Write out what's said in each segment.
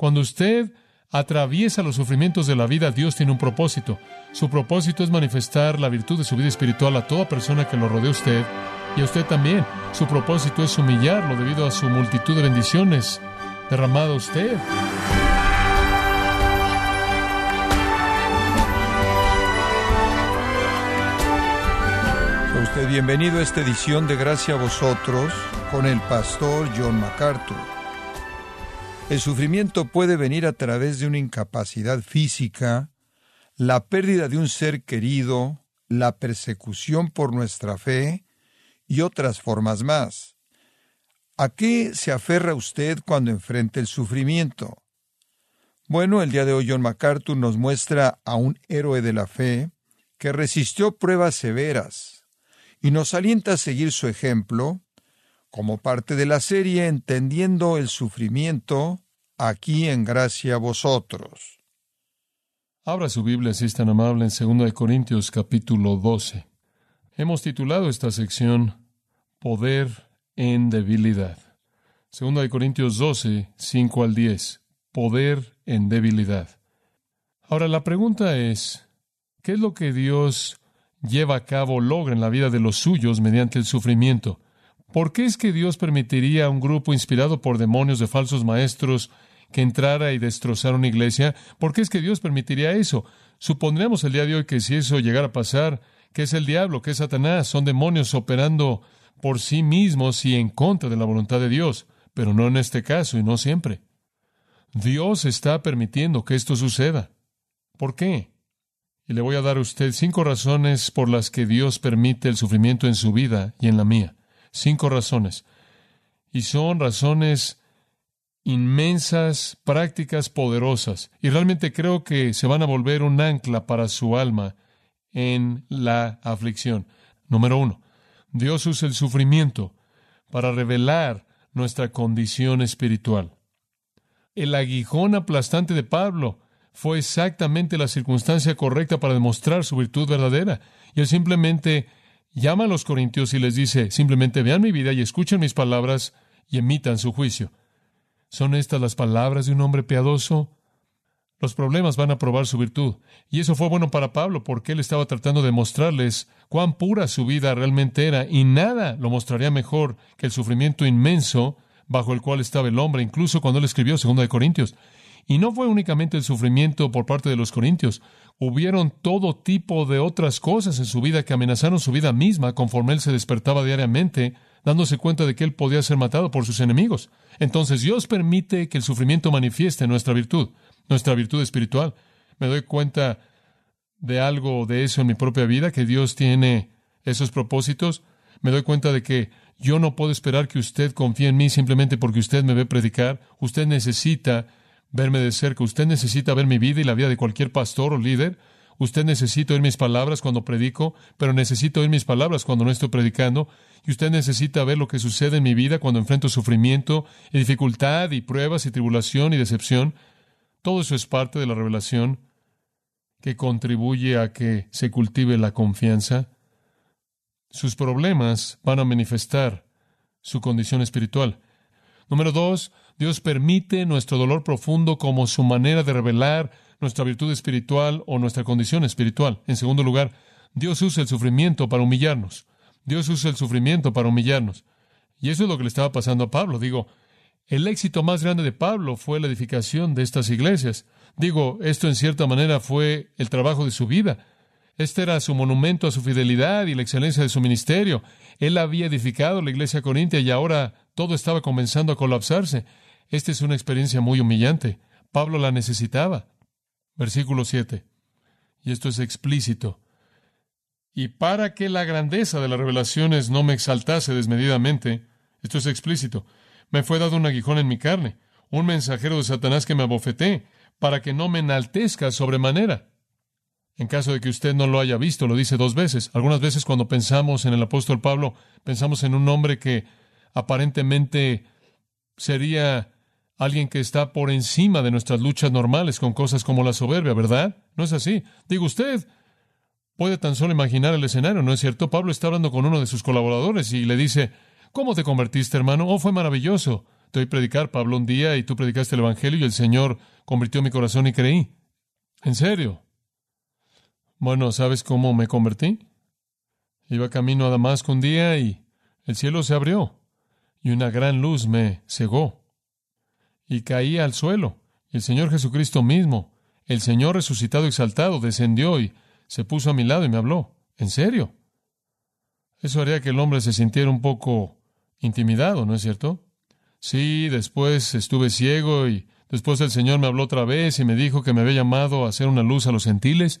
Cuando usted atraviesa los sufrimientos de la vida, Dios tiene un propósito. Su propósito es manifestar la virtud de su vida espiritual a toda persona que lo rodea a usted y a usted también. Su propósito es humillarlo debido a su multitud de bendiciones derramado a usted. Usted bienvenido a esta edición de Gracia a vosotros con el pastor John MacArthur. El sufrimiento puede venir a través de una incapacidad física, la pérdida de un ser querido, la persecución por nuestra fe y otras formas más. ¿A qué se aferra usted cuando enfrenta el sufrimiento? Bueno, el día de hoy John MacArthur nos muestra a un héroe de la fe que resistió pruebas severas y nos alienta a seguir su ejemplo como parte de la serie Entendiendo el Sufrimiento, aquí en Gracia Vosotros. Abra su Biblia si es tan amable en 2 Corintios capítulo 12. Hemos titulado esta sección Poder en debilidad. 2 Corintios 12, 5 al 10. Poder en debilidad. Ahora la pregunta es, ¿qué es lo que Dios lleva a cabo, logra en la vida de los suyos mediante el sufrimiento? ¿Por qué es que Dios permitiría a un grupo inspirado por demonios de falsos maestros que entrara y destrozara una iglesia? ¿Por qué es que Dios permitiría eso? Supondríamos el día de hoy que si eso llegara a pasar, que es el diablo, que es Satanás, son demonios operando por sí mismos y en contra de la voluntad de Dios, pero no en este caso y no siempre. Dios está permitiendo que esto suceda. ¿Por qué? Y le voy a dar a usted cinco razones por las que Dios permite el sufrimiento en su vida y en la mía. Cinco razones. Y son razones inmensas, prácticas, poderosas. Y realmente creo que se van a volver un ancla para su alma en la aflicción. Número uno, Dios usa el sufrimiento para revelar nuestra condición espiritual. El aguijón aplastante de Pablo fue exactamente la circunstancia correcta para demostrar su virtud verdadera. Y él simplemente llama a los corintios y les dice, simplemente vean mi vida y escuchen mis palabras y emitan su juicio. ¿Son estas las palabras de un hombre piadoso? Los problemas van a probar su virtud. Y eso fue bueno para Pablo porque él estaba tratando de mostrarles cuán pura su vida realmente era y nada lo mostraría mejor que el sufrimiento inmenso bajo el cual estaba el hombre, incluso cuando él escribió 2 de Corintios. Y no fue únicamente el sufrimiento por parte de los corintios, hubieron todo tipo de otras cosas en su vida que amenazaron su vida misma conforme él se despertaba diariamente, dándose cuenta de que él podía ser matado por sus enemigos. Entonces Dios permite que el sufrimiento manifieste nuestra virtud, nuestra virtud espiritual. Me doy cuenta de algo de eso en mi propia vida, que Dios tiene esos propósitos. Me doy cuenta de que yo no puedo esperar que usted confíe en mí simplemente porque usted me ve predicar. Usted necesita verme de cerca. Usted necesita ver mi vida y la vida de cualquier pastor o líder. Usted necesita oír mis palabras cuando predico, pero necesita oír mis palabras cuando no estoy predicando. Y usted necesita ver lo que sucede en mi vida cuando enfrento sufrimiento y dificultad y pruebas y tribulación y decepción. Todo eso es parte de la revelación que contribuye a que se cultive la confianza. Sus problemas van a manifestar su condición espiritual. Número dos, Dios permite nuestro dolor profundo como su manera de revelar nuestra virtud espiritual o nuestra condición espiritual. En segundo lugar, Dios usa el sufrimiento para humillarnos. Dios usa el sufrimiento para humillarnos. Y eso es lo que le estaba pasando a Pablo. Digo, el éxito más grande de Pablo fue la edificación de estas iglesias. Digo, esto en cierta manera fue el trabajo de su vida. Este era su monumento a su fidelidad y la excelencia de su ministerio. Él había edificado la iglesia corintia y ahora todo estaba comenzando a colapsarse. Esta es una experiencia muy humillante. Pablo la necesitaba. Versículo 7. Y esto es explícito. Y para que la grandeza de las revelaciones no me exaltase desmedidamente, esto es explícito, me fue dado un aguijón en mi carne, un mensajero de Satanás que me abofeté, para que no me enaltezca sobremanera. En caso de que usted no lo haya visto, lo dice dos veces. Algunas veces cuando pensamos en el apóstol Pablo, pensamos en un hombre que aparentemente sería alguien que está por encima de nuestras luchas normales con cosas como la soberbia, ¿verdad? No es así. Digo, usted puede tan solo imaginar el escenario, ¿no es cierto? Pablo está hablando con uno de sus colaboradores y le dice, ¿cómo te convertiste, hermano? Oh, fue maravilloso. Te oí predicar, Pablo, un día y tú predicaste el Evangelio y el Señor convirtió mi corazón y creí. ¿En serio? Bueno, ¿sabes cómo me convertí? Iba camino a Damasco un día y el cielo se abrió y una gran luz me cegó y caí al suelo. Y el Señor Jesucristo mismo, el Señor resucitado y exaltado, descendió y se puso a mi lado y me habló. ¿En serio? Eso haría que el hombre se sintiera un poco intimidado, ¿no es cierto? Sí, después estuve ciego y después el Señor me habló otra vez y me dijo que me había llamado a hacer una luz a los gentiles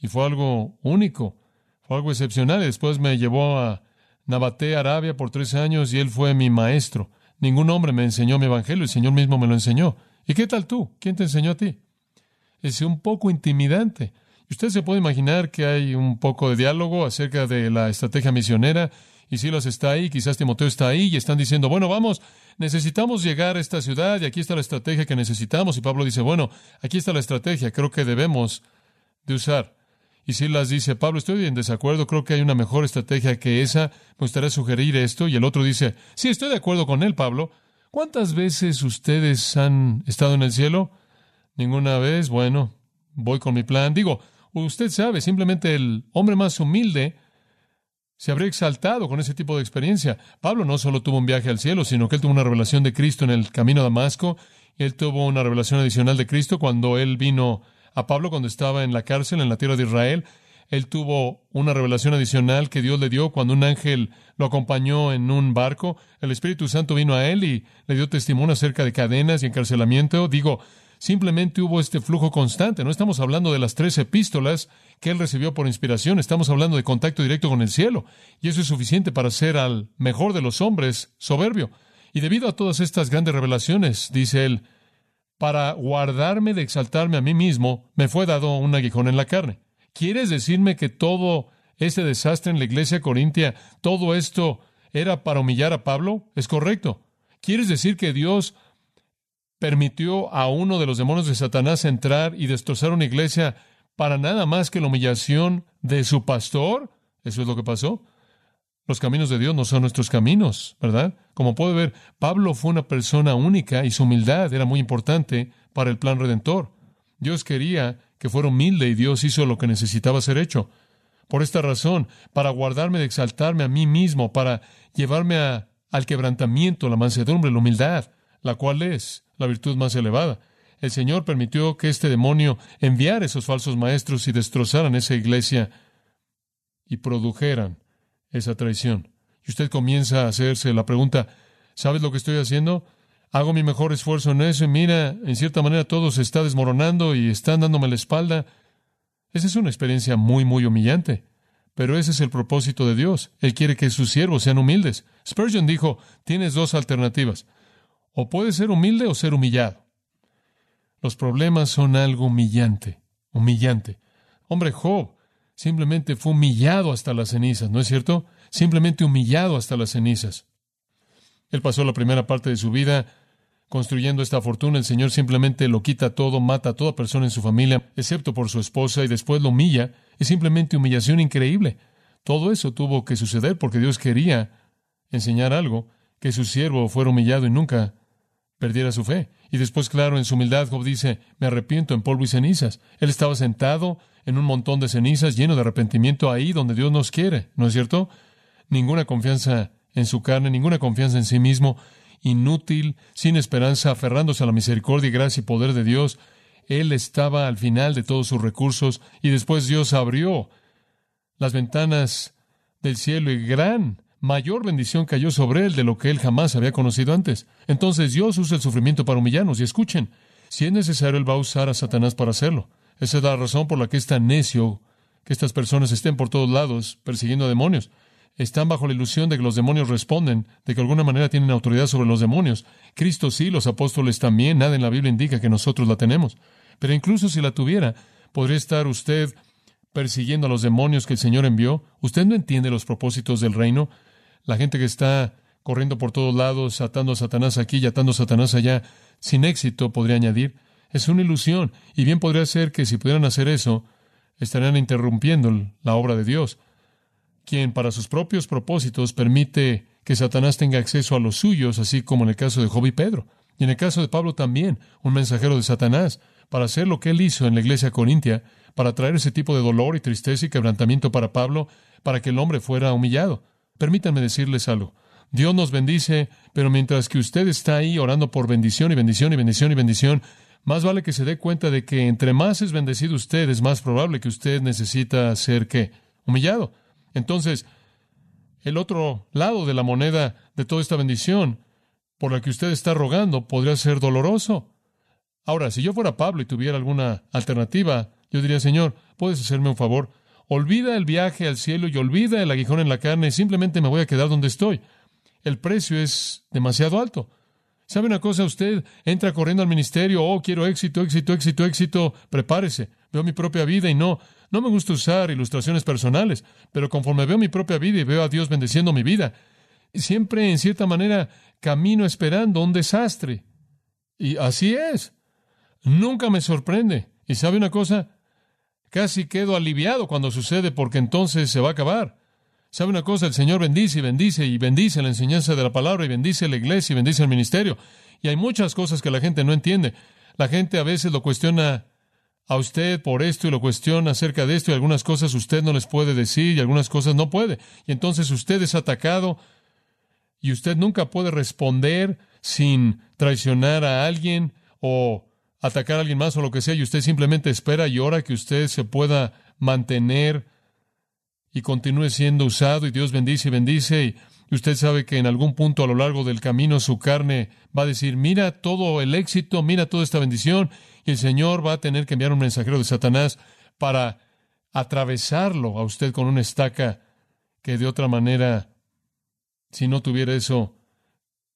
y fue algo único, fue algo excepcional. Después me llevó a Nabaté, Arabia, por tres años y él fue mi maestro. Ningún hombre me enseñó mi evangelio, el Señor mismo me lo enseñó. ¿Y qué tal tú? ¿Quién te enseñó a ti? Es un poco intimidante. Y usted se puede imaginar que hay un poco de diálogo acerca de la estrategia misionera. Y Silas está ahí, quizás Timoteo está ahí, y están diciendo, bueno, vamos, necesitamos llegar a esta ciudad y aquí está la estrategia que necesitamos. Y Pablo dice, bueno, aquí está la estrategia, creo que debemos de usar. Y Silas dice, Pablo, estoy en desacuerdo, creo que hay una mejor estrategia que esa, me gustaría sugerir esto. Y el otro dice, sí, estoy de acuerdo con él, Pablo. ¿Cuántas veces ustedes han estado en el cielo? Ninguna vez. Bueno, voy con mi plan. Digo, usted sabe, simplemente el hombre más humilde se habría exaltado con ese tipo de experiencia. Pablo no solo tuvo un viaje al cielo, sino que él tuvo una revelación de Cristo en el camino a Damasco. Él tuvo una revelación adicional de Cristo cuando él vino a Pablo cuando estaba en la cárcel en la tierra de Israel. Él tuvo una revelación adicional que Dios le dio cuando un ángel lo acompañó en un barco. El Espíritu Santo vino a él y le dio testimonio acerca de cadenas y encarcelamiento. Digo, simplemente hubo este flujo constante. No estamos hablando de las tres epístolas que él recibió por inspiración. Estamos hablando de contacto directo con el cielo. Y eso es suficiente para ser al mejor de los hombres soberbio. Y debido a todas estas grandes revelaciones, dice él, para guardarme de exaltarme a mí mismo, me fue dado un aguijón en la carne. ¿Quieres decirme que todo este desastre en la iglesia corintia, todo esto era para humillar a Pablo? Es correcto. ¿Quieres decir que Dios permitió a uno de los demonios de Satanás entrar y destrozar una iglesia para nada más que la humillación de su pastor? Eso es lo que pasó. Los caminos de Dios no son nuestros caminos, ¿verdad? Como puede ver, Pablo fue una persona única y su humildad era muy importante para el plan redentor. Dios quería que fuera humilde y Dios hizo lo que necesitaba ser hecho. Por esta razón, para guardarme de exaltarme a mí mismo, para llevarme al quebrantamiento, la mansedumbre, la humildad, la cual es la virtud más elevada. El Señor permitió que este demonio enviara esos falsos maestros y destrozaran esa iglesia y produjeran esa traición. Y usted comienza a hacerse la pregunta, ¿sabes lo que estoy haciendo? Hago mi mejor esfuerzo en eso y mira, en cierta manera todo se está desmoronando y están dándome la espalda. Esa es una experiencia muy, muy humillante. Pero ese es el propósito de Dios. Él quiere que sus siervos sean humildes. Spurgeon dijo, tienes dos alternativas. O puedes ser humilde o ser humillado. Los problemas son algo humillante, humillante. Hombre, Job simplemente fue humillado hasta las cenizas, ¿no es cierto? Simplemente humillado hasta las cenizas. Él pasó la primera parte de su vida construyendo esta fortuna, el Señor simplemente lo quita todo, mata a toda persona en su familia, excepto por su esposa, y después lo humilla. Es simplemente humillación increíble. Todo eso tuvo que suceder porque Dios quería enseñar algo, que su siervo fuera humillado y nunca perdiera su fe. Y después, claro, en su humildad, Job dice, me arrepiento en polvo y cenizas. Él estaba sentado en un montón de cenizas, lleno de arrepentimiento ahí donde Dios nos quiere, ¿no es cierto? Ninguna confianza en su carne, ninguna confianza en sí mismo, inútil, sin esperanza, aferrándose a la misericordia gracia y poder de Dios. Él estaba al final de todos sus recursos y después Dios abrió las ventanas del cielo y gran, mayor bendición cayó sobre él de lo que él jamás había conocido antes. Entonces Dios usa el sufrimiento para humillarnos y escuchen, si es necesario, Él va a usar a Satanás para hacerlo. Esa es la razón por la que es tan necio que estas personas estén por todos lados persiguiendo a demonios están bajo la ilusión de que los demonios responden, de que de alguna manera tienen autoridad sobre los demonios. Cristo sí, los apóstoles también, nada en la Biblia indica que nosotros la tenemos. Pero incluso si la tuviera, podría estar usted persiguiendo a los demonios que el Señor envió. Usted no entiende los propósitos del reino. La gente que está corriendo por todos lados, atando a Satanás aquí y atando a Satanás allá, sin éxito, podría añadir. Es una ilusión. Y bien podría ser que si pudieran hacer eso, estarían interrumpiendo la obra de Dios quien para sus propios propósitos permite que Satanás tenga acceso a los suyos, así como en el caso de Job y Pedro. Y en el caso de Pablo también, un mensajero de Satanás, para hacer lo que él hizo en la iglesia corintia, para traer ese tipo de dolor y tristeza y quebrantamiento para Pablo, para que el hombre fuera humillado. Permítanme decirles algo. Dios nos bendice, pero mientras que usted está ahí orando por bendición y bendición y bendición y bendición, más vale que se dé cuenta de que entre más es bendecido usted, es más probable que usted necesita ser que humillado. Entonces, el otro lado de la moneda de toda esta bendición por la que usted está rogando podría ser doloroso. Ahora, si yo fuera Pablo y tuviera alguna alternativa, yo diría, Señor, ¿puedes hacerme un favor? Olvida el viaje al cielo y olvida el aguijón en la carne, simplemente me voy a quedar donde estoy. El precio es demasiado alto. ¿Sabe una cosa? Usted entra corriendo al ministerio, oh, quiero éxito, éxito, éxito, éxito, prepárese. Veo mi propia vida y no, no me gusta usar ilustraciones personales, pero conforme veo mi propia vida y veo a Dios bendeciendo mi vida, siempre en cierta manera camino esperando un desastre. Y así es. Nunca me sorprende. ¿Y sabe una cosa? Casi quedo aliviado cuando sucede porque entonces se va a acabar. ¿Sabe una cosa? El Señor bendice y bendice y bendice la enseñanza de la palabra y bendice la iglesia y bendice el ministerio. Y hay muchas cosas que la gente no entiende. La gente a veces lo cuestiona a usted por esto y lo cuestiona acerca de esto y algunas cosas usted no les puede decir y algunas cosas no puede. Y entonces usted es atacado y usted nunca puede responder sin traicionar a alguien o atacar a alguien más o lo que sea y usted simplemente espera y ora que usted se pueda mantener y continúe siendo usado y Dios bendice y bendice y usted sabe que en algún punto a lo largo del camino su carne va a decir, mira todo el éxito, mira toda esta bendición y el Señor va a tener que enviar un mensajero de Satanás para atravesarlo a usted con una estaca que de otra manera, si no tuviera eso,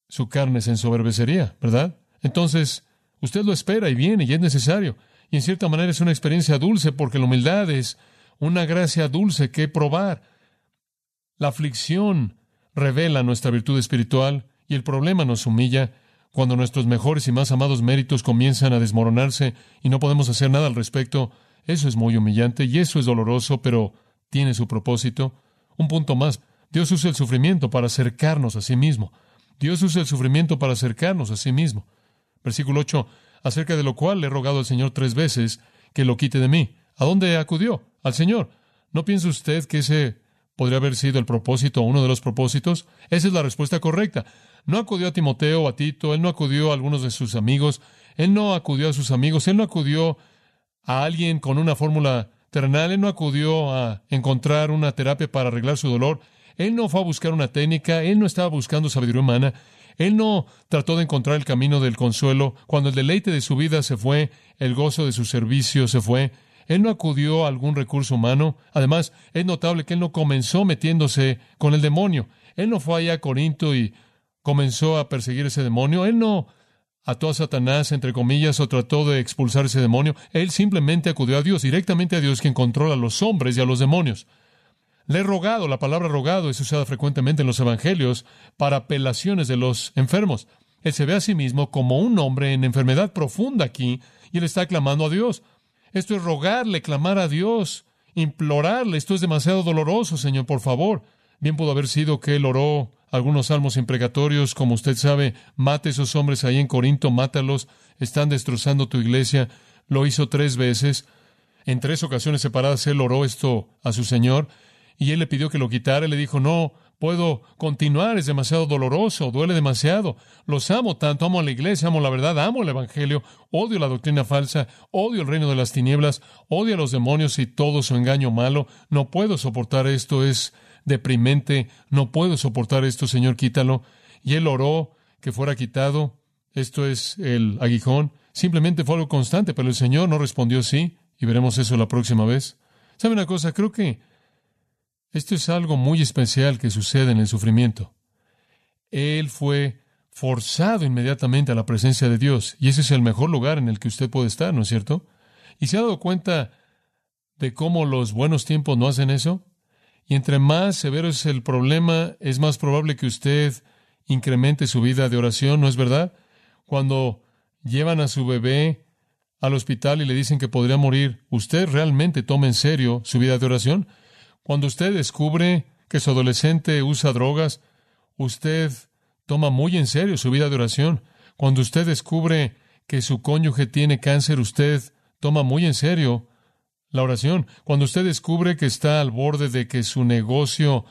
su carne se ensoberbecería, ¿verdad? Entonces, usted lo espera y viene y es necesario. Y en cierta manera es una experiencia dulce porque la humildad es una gracia dulce que probar. La aflicción revela nuestra virtud espiritual y el problema nos humilla cuando nuestros mejores y más amados méritos comienzan a desmoronarse y no podemos hacer nada al respecto. Eso es muy humillante y eso es doloroso, pero tiene su propósito. Un punto más. Dios usa el sufrimiento para acercarnos a sí mismo. Dios usa el sufrimiento para acercarnos a sí mismo. Versículo 8, acerca de lo cual le he rogado al Señor tres veces que lo quite de mí. ¿A dónde acudió? Al Señor. ¿No piensa usted que ese podría haber sido el propósito o uno de los propósitos? Esa es la respuesta correcta. No acudió a Timoteo o a Tito, él no acudió a algunos de sus amigos, él no acudió a sus amigos, él no acudió a alguien con una fórmula terrenal, él no acudió a encontrar una terapia para arreglar su dolor, él no fue a buscar una técnica, él no estaba buscando sabiduría humana, él no trató de encontrar el camino del consuelo. Cuando el deleite de su vida se fue, el gozo de su servicio se fue, él no acudió a algún recurso humano. Además, es notable que él no comenzó metiéndose con el demonio. Él no fue allá a Corinto y comenzó a perseguir ese demonio. Él no ató a Satanás, entre comillas, o trató de expulsar ese demonio. Él simplemente acudió a Dios, directamente a Dios, quien controla a los hombres y a los demonios. Le he rogado, la palabra rogado es usada frecuentemente en los evangelios para apelaciones de los enfermos. Él se ve a sí mismo como un hombre en enfermedad profunda aquí y él está clamando a Dios. Esto es rogarle, clamar a Dios, implorarle. Esto es demasiado doloroso, Señor, por favor. Bien pudo haber sido que él oró algunos salmos imprecatorios, como usted sabe, mate a esos hombres ahí en Corinto, mátalos, están destrozando tu iglesia. Lo hizo tres veces. En tres ocasiones separadas él oró esto a su Señor y él le pidió que lo quitara. le dijo, no, puedo continuar, es demasiado doloroso, duele demasiado. Los amo tanto, amo a la iglesia, amo la verdad, amo el Evangelio, odio la doctrina falsa, odio el reino de las tinieblas, odio a los demonios y todo su engaño malo. No puedo soportar esto, es deprimente, no puedo soportar esto, Señor, quítalo. Y él oró que fuera quitado. Esto es el aguijón. Simplemente fue algo constante, pero el Señor no respondió sí, y veremos eso la próxima vez. ¿Sabe una cosa? Creo que esto es algo muy especial que sucede en el sufrimiento. Él fue forzado inmediatamente a la presencia de Dios, y ese es el mejor lugar en el que usted puede estar, ¿no es cierto? ¿Y se ha dado cuenta de cómo los buenos tiempos no hacen eso? Y entre más severo es el problema, es más probable que usted incremente su vida de oración, ¿no es verdad? Cuando llevan a su bebé al hospital y le dicen que podría morir, ¿usted realmente toma en serio su vida de oración? Cuando usted descubre que su adolescente usa drogas, usted toma muy en serio su vida de oración. Cuando usted descubre que su cónyuge tiene cáncer, usted toma muy en serio la oración. Cuando usted descubre que está al borde de que su negocio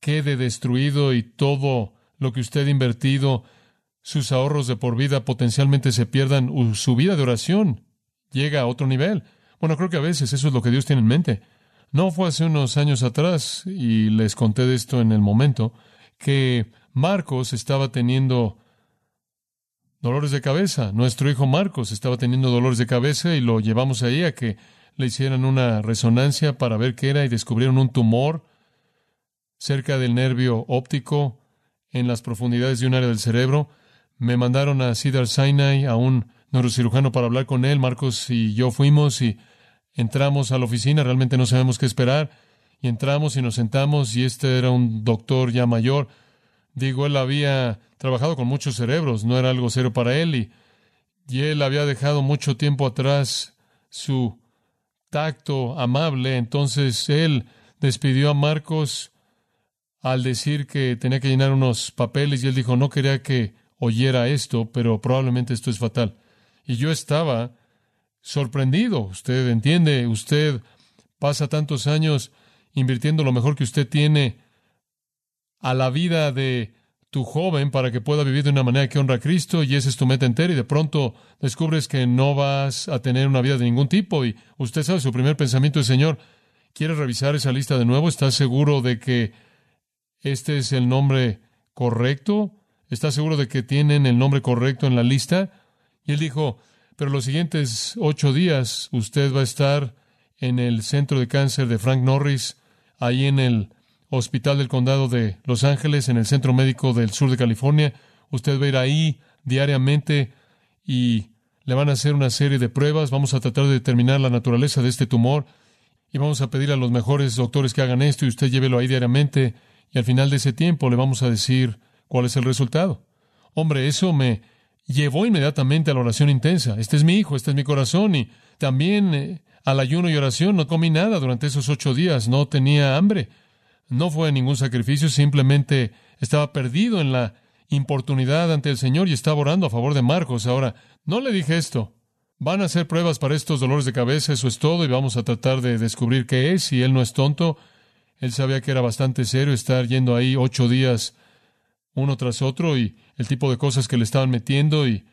quede destruido y todo lo que usted ha invertido, sus ahorros de por vida potencialmente se pierdan, su vida de oración llega a otro nivel. Bueno, creo que a veces eso es lo que Dios tiene en mente. No fue hace unos años atrás, y les conté de esto en el momento, que Marcos estaba teniendo dolores de cabeza. Nuestro hijo Marcos estaba teniendo dolores de cabeza y lo llevamos ahí a que le hicieran una resonancia para ver qué era y descubrieron un tumor cerca del nervio óptico en las profundidades de un área del cerebro. Me mandaron a Cedar Sinai, a un neurocirujano, para hablar con él. Marcos y yo fuimos y entramos a la oficina. Realmente no sabemos qué esperar. Y entramos y nos sentamos y este era un doctor ya mayor. Digo, él había trabajado con muchos cerebros, no era algo serio para él y, y él había dejado mucho tiempo atrás su tacto amable. Entonces él despidió a Marcos al decir que tenía que llenar unos papeles y él dijo, no quería que oyera esto, pero probablemente esto es fatal. Y yo estaba sorprendido. Usted entiende, usted pasa tantos años invirtiendo lo mejor que usted tiene a la vida de tu joven para que pueda vivir de una manera que honra a Cristo y esa es tu meta entera y de pronto descubres que no vas a tener una vida de ningún tipo y usted sabe, su primer pensamiento es, Señor, ¿quieres revisar esa lista de nuevo? ¿Estás seguro de que este es el nombre correcto? ¿Estás seguro de que tienen el nombre correcto en la lista? Y él dijo, pero los siguientes ocho días usted va a estar en el centro de cáncer de Frank Norris, ahí en el Hospital del Condado de Los Ángeles, en el Centro Médico del Sur de California. Usted va a ir ahí diariamente y le van a hacer una serie de pruebas. Vamos a tratar de determinar la naturaleza de este tumor y vamos a pedir a los mejores doctores que hagan esto y usted llévelo ahí diariamente y al final de ese tiempo le vamos a decir cuál es el resultado. Hombre, eso me llevó inmediatamente a la oración intensa. Este es mi hijo, este es mi corazón y también eh, al ayuno y oración. No comí nada durante esos ocho días, no tenía hambre. No fue ningún sacrificio, simplemente estaba perdido en la importunidad ante el Señor y estaba orando a favor de Marcos. Ahora, no le dije esto. Van a hacer pruebas para estos dolores de cabeza, eso es todo, y vamos a tratar de descubrir qué es. Si él no es tonto, él sabía que era bastante serio estar yendo ahí ocho días uno tras otro y el tipo de cosas que le estaban metiendo y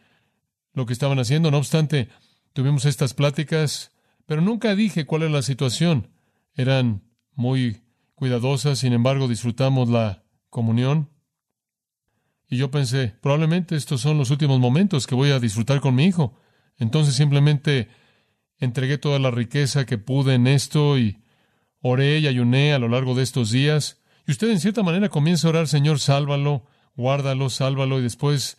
lo que estaban haciendo. No obstante, tuvimos estas pláticas, pero nunca dije cuál era la situación. Eran muy cuidadosas, sin embargo, disfrutamos la comunión. Y yo pensé, probablemente estos son los últimos momentos que voy a disfrutar con mi hijo. Entonces simplemente entregué toda la riqueza que pude en esto y Oré y ayuné a lo largo de estos días. Y usted en cierta manera comienza a orar, Señor, sálvalo, guárdalo, sálvalo. Y después,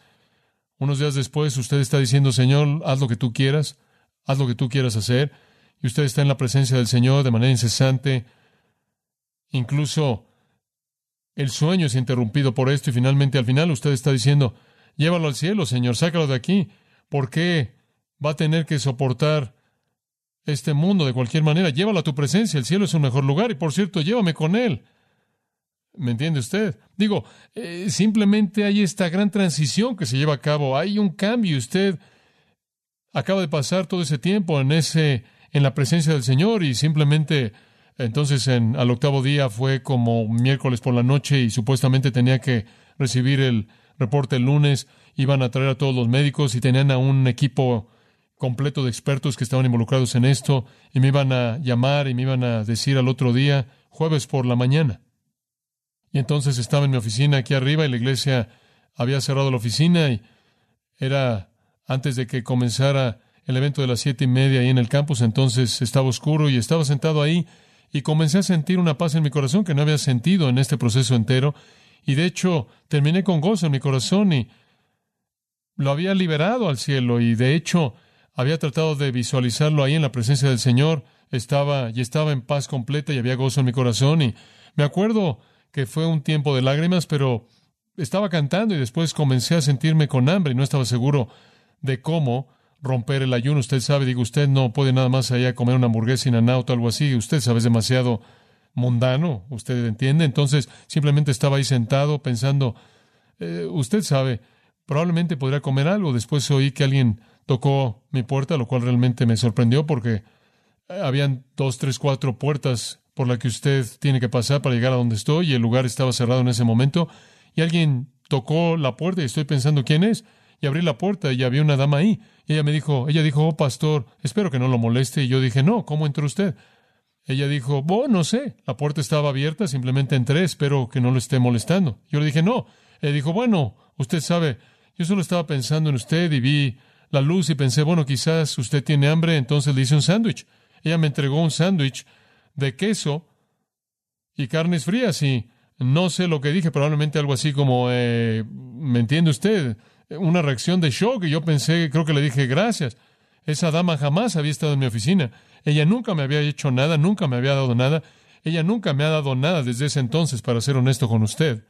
unos días después, usted está diciendo, Señor, haz lo que tú quieras, haz lo que tú quieras hacer. Y usted está en la presencia del Señor de manera incesante. Incluso el sueño es interrumpido por esto y finalmente al final usted está diciendo, llévalo al cielo, Señor, sácalo de aquí. ¿Por qué va a tener que soportar este mundo de cualquier manera. Llévalo a tu presencia. El cielo es un mejor lugar. Y por cierto, llévame con él. ¿Me entiende usted? Digo, eh, simplemente hay esta gran transición que se lleva a cabo. Hay un cambio. Usted acaba de pasar todo ese tiempo en ese, en la presencia del Señor y simplemente entonces en, al octavo día fue como miércoles por la noche y supuestamente tenía que recibir el reporte el lunes. Iban a traer a todos los médicos y tenían a un equipo completo de expertos que estaban involucrados en esto y me iban a llamar y me iban a decir al otro día, jueves por la mañana. Y entonces estaba en mi oficina aquí arriba y la iglesia había cerrado la oficina y era antes de que comenzara el evento de las siete y media ahí en el campus, entonces estaba oscuro y estaba sentado ahí y comencé a sentir una paz en mi corazón que no había sentido en este proceso entero. Y de hecho terminé con gozo en mi corazón y lo había liberado al cielo y de hecho había tratado de visualizarlo ahí en la presencia del Señor, estaba y estaba en paz completa y había gozo en mi corazón y me acuerdo que fue un tiempo de lágrimas, pero estaba cantando y después comencé a sentirme con hambre y no estaba seguro de cómo romper el ayuno. Usted sabe, digo, usted no puede nada más allá comer una hamburguesa sin auto o algo así. Usted sabe, es demasiado mundano, usted entiende. Entonces simplemente estaba ahí sentado pensando, eh, usted sabe, probablemente podría comer algo. Después oí que alguien tocó mi puerta, lo cual realmente me sorprendió porque habían dos, tres, cuatro puertas por las que usted tiene que pasar para llegar a donde estoy y el lugar estaba cerrado en ese momento y alguien tocó la puerta y estoy pensando quién es y abrí la puerta y había una dama ahí y ella me dijo, ella dijo, oh pastor, espero que no lo moleste y yo dije, no, ¿cómo entró usted? Ella dijo, oh, no sé, la puerta estaba abierta, simplemente entré, espero que no lo esté molestando. Yo le dije, no. Ella dijo, bueno, usted sabe, yo solo estaba pensando en usted y vi la luz y pensé, bueno, quizás usted tiene hambre, entonces le hice un sándwich. Ella me entregó un sándwich de queso y carnes frías y no sé lo que dije, probablemente algo así como, eh, ¿me entiende usted? Una reacción de shock y yo pensé, creo que le dije gracias. Esa dama jamás había estado en mi oficina. Ella nunca me había hecho nada, nunca me había dado nada. Ella nunca me ha dado nada desde ese entonces, para ser honesto con usted.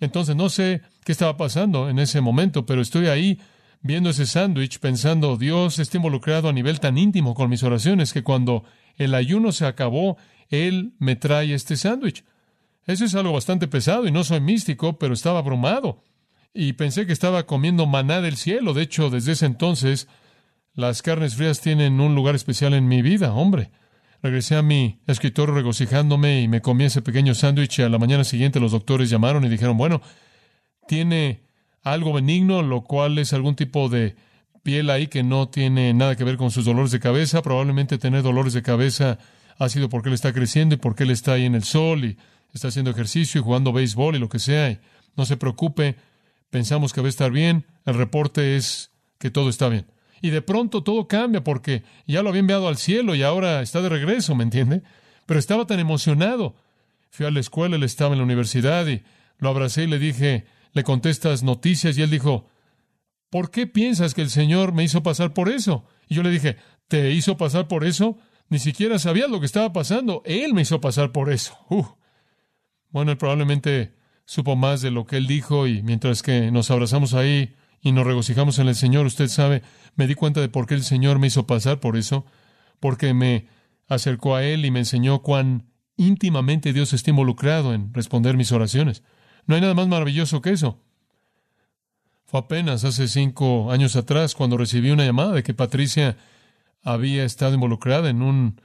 Entonces no sé qué estaba pasando en ese momento, pero estoy ahí viendo ese sándwich pensando, Dios está involucrado a nivel tan íntimo con mis oraciones que cuando el ayuno se acabó, Él me trae este sándwich. Eso es algo bastante pesado y no soy místico, pero estaba abrumado. Y pensé que estaba comiendo maná del cielo. De hecho, desde ese entonces, las carnes frías tienen un lugar especial en mi vida, hombre. Regresé a mi escritorio regocijándome y me comí ese pequeño sándwich a la mañana siguiente los doctores llamaron y dijeron, bueno, tiene algo benigno, lo cual es algún tipo de piel ahí que no tiene nada que ver con sus dolores de cabeza. Probablemente tener dolores de cabeza ha sido porque él está creciendo y porque él está ahí en el sol y está haciendo ejercicio y jugando béisbol y lo que sea. No se preocupe, pensamos que va a estar bien. El reporte es que todo está bien. Y de pronto todo cambia porque ya lo había enviado al cielo y ahora está de regreso, ¿me entiende? Pero estaba tan emocionado. Fui a la escuela, él estaba en la universidad y lo abracé y le dije, le contestas noticias y él dijo, ¿por qué piensas que el Señor me hizo pasar por eso? Y yo le dije, ¿te hizo pasar por eso? Ni siquiera sabías lo que estaba pasando. Él me hizo pasar por eso. Uh. Bueno, él probablemente supo más de lo que él dijo y mientras que nos abrazamos ahí, y nos regocijamos en el Señor. Usted sabe, me di cuenta de por qué el Señor me hizo pasar por eso, porque me acercó a Él y me enseñó cuán íntimamente Dios está involucrado en responder mis oraciones. No hay nada más maravilloso que eso. Fue apenas hace cinco años atrás cuando recibí una llamada de que Patricia había estado involucrada en un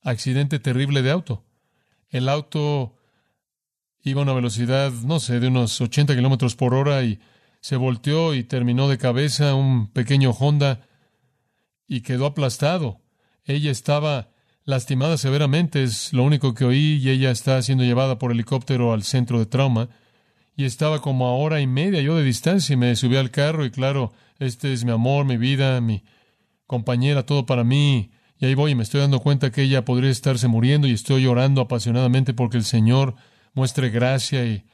accidente terrible de auto. El auto iba a una velocidad, no sé, de unos 80 kilómetros por hora y se volteó y terminó de cabeza un pequeño Honda y quedó aplastado. Ella estaba lastimada severamente, es lo único que oí, y ella está siendo llevada por helicóptero al centro de trauma. Y estaba como a hora y media yo de distancia y me subí al carro y claro, este es mi amor, mi vida, mi compañera, todo para mí. Y ahí voy y me estoy dando cuenta que ella podría estarse muriendo y estoy llorando apasionadamente porque el Señor muestre gracia y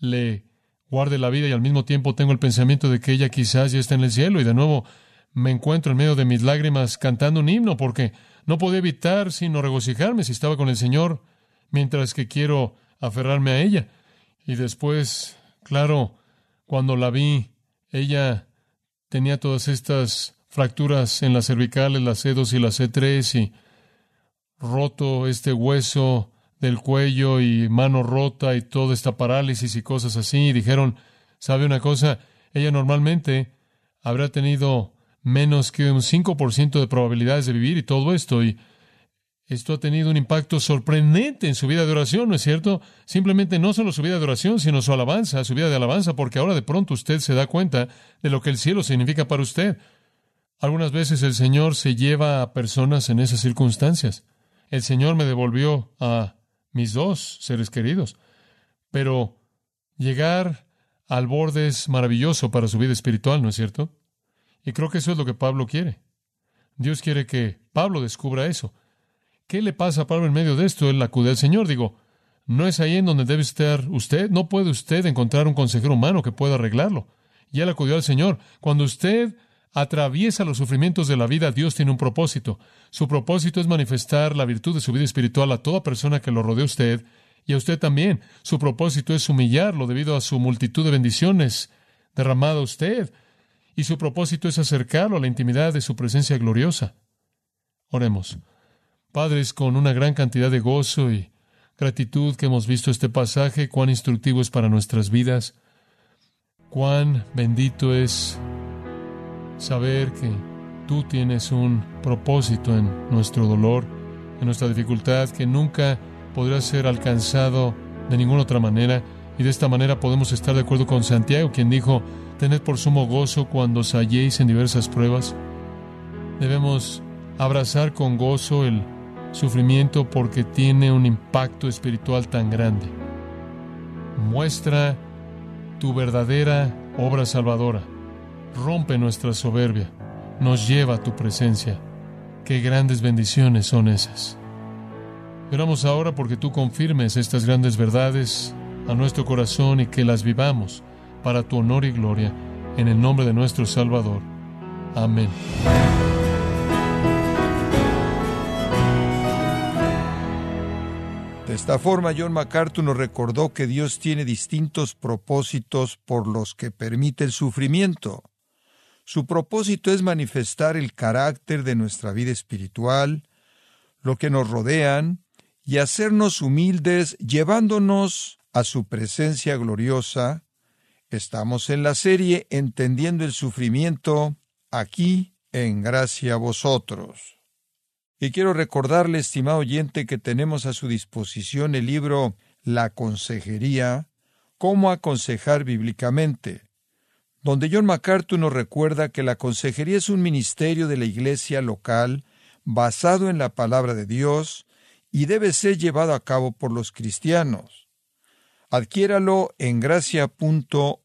le guarde la vida y al mismo tiempo tengo el pensamiento de que ella quizás ya está en el cielo y de nuevo me encuentro en medio de mis lágrimas cantando un himno porque no podía evitar sino regocijarme si estaba con el Señor mientras que quiero aferrarme a ella. Y después, claro, cuando la vi, ella tenía todas estas fracturas en las cervicales, las C2 y las C3 y roto este hueso del cuello y mano rota y toda esta parálisis y cosas así. Y dijeron, ¿sabe una cosa? Ella normalmente habrá tenido menos que un 5% de probabilidades de vivir y todo esto. Y esto ha tenido un impacto sorprendente en su vida de oración, ¿no es cierto? Simplemente no solo su vida de oración, sino su alabanza, su vida de alabanza, porque ahora de pronto usted se da cuenta de lo que el cielo significa para usted. Algunas veces el Señor se lleva a personas en esas circunstancias. El Señor me devolvió a mis dos seres queridos. Pero llegar al borde es maravilloso para su vida espiritual, ¿no es cierto? Y creo que eso es lo que Pablo quiere. Dios quiere que Pablo descubra eso. ¿Qué le pasa a Pablo en medio de esto? Él acude al Señor. Digo, no es ahí en donde debe estar usted. No puede usted encontrar un consejero humano que pueda arreglarlo. Y él acudió al Señor. Cuando usted atraviesa los sufrimientos de la vida, Dios tiene un propósito. Su propósito es manifestar la virtud de su vida espiritual a toda persona que lo rodee a usted y a usted también. Su propósito es humillarlo debido a su multitud de bendiciones derramada a usted. Y su propósito es acercarlo a la intimidad de su presencia gloriosa. Oremos. Padres, con una gran cantidad de gozo y gratitud que hemos visto este pasaje, cuán instructivo es para nuestras vidas, cuán bendito es saber que tú tienes un propósito en nuestro dolor, en nuestra dificultad, que nunca podrá ser alcanzado de ninguna otra manera. Y de esta manera podemos estar de acuerdo con Santiago, quien dijo, tened por sumo gozo cuando os halléis en diversas pruebas. Debemos abrazar con gozo el sufrimiento porque tiene un impacto espiritual tan grande. Muestra tu verdadera obra salvadora. Rompe nuestra soberbia. Nos lleva a tu presencia. Qué grandes bendiciones son esas. Oramos ahora porque tú confirmes estas grandes verdades a nuestro corazón y que las vivamos para tu honor y gloria, en el nombre de nuestro Salvador. Amén. De esta forma, John MacArthur nos recordó que Dios tiene distintos propósitos por los que permite el sufrimiento. Su propósito es manifestar el carácter de nuestra vida espiritual, lo que nos rodean, y hacernos humildes llevándonos a su presencia gloriosa. Estamos en la serie Entendiendo el Sufrimiento, aquí en gracia a vosotros. Y quiero recordarle, estimado oyente, que tenemos a su disposición el libro La Consejería, cómo aconsejar bíblicamente, donde John MacArthur nos recuerda que la consejería es un ministerio de la iglesia local basado en la palabra de Dios y debe ser llevado a cabo por los cristianos. Adquiéralo en gracia.org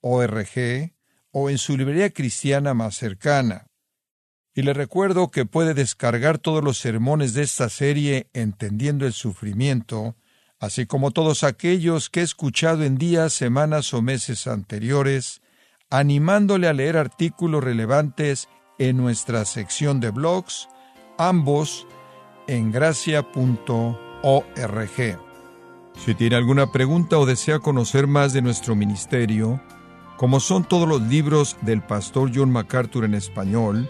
o en su librería cristiana más cercana. Y le recuerdo que puede descargar todos los sermones de esta serie Entendiendo el Sufrimiento, así como todos aquellos que he escuchado en días, semanas o meses anteriores, animándole a leer artículos relevantes en nuestra sección de blogs, ambos en gracia.org. Si tiene alguna pregunta o desea conocer más de nuestro ministerio, como son todos los libros del pastor John MacArthur en español,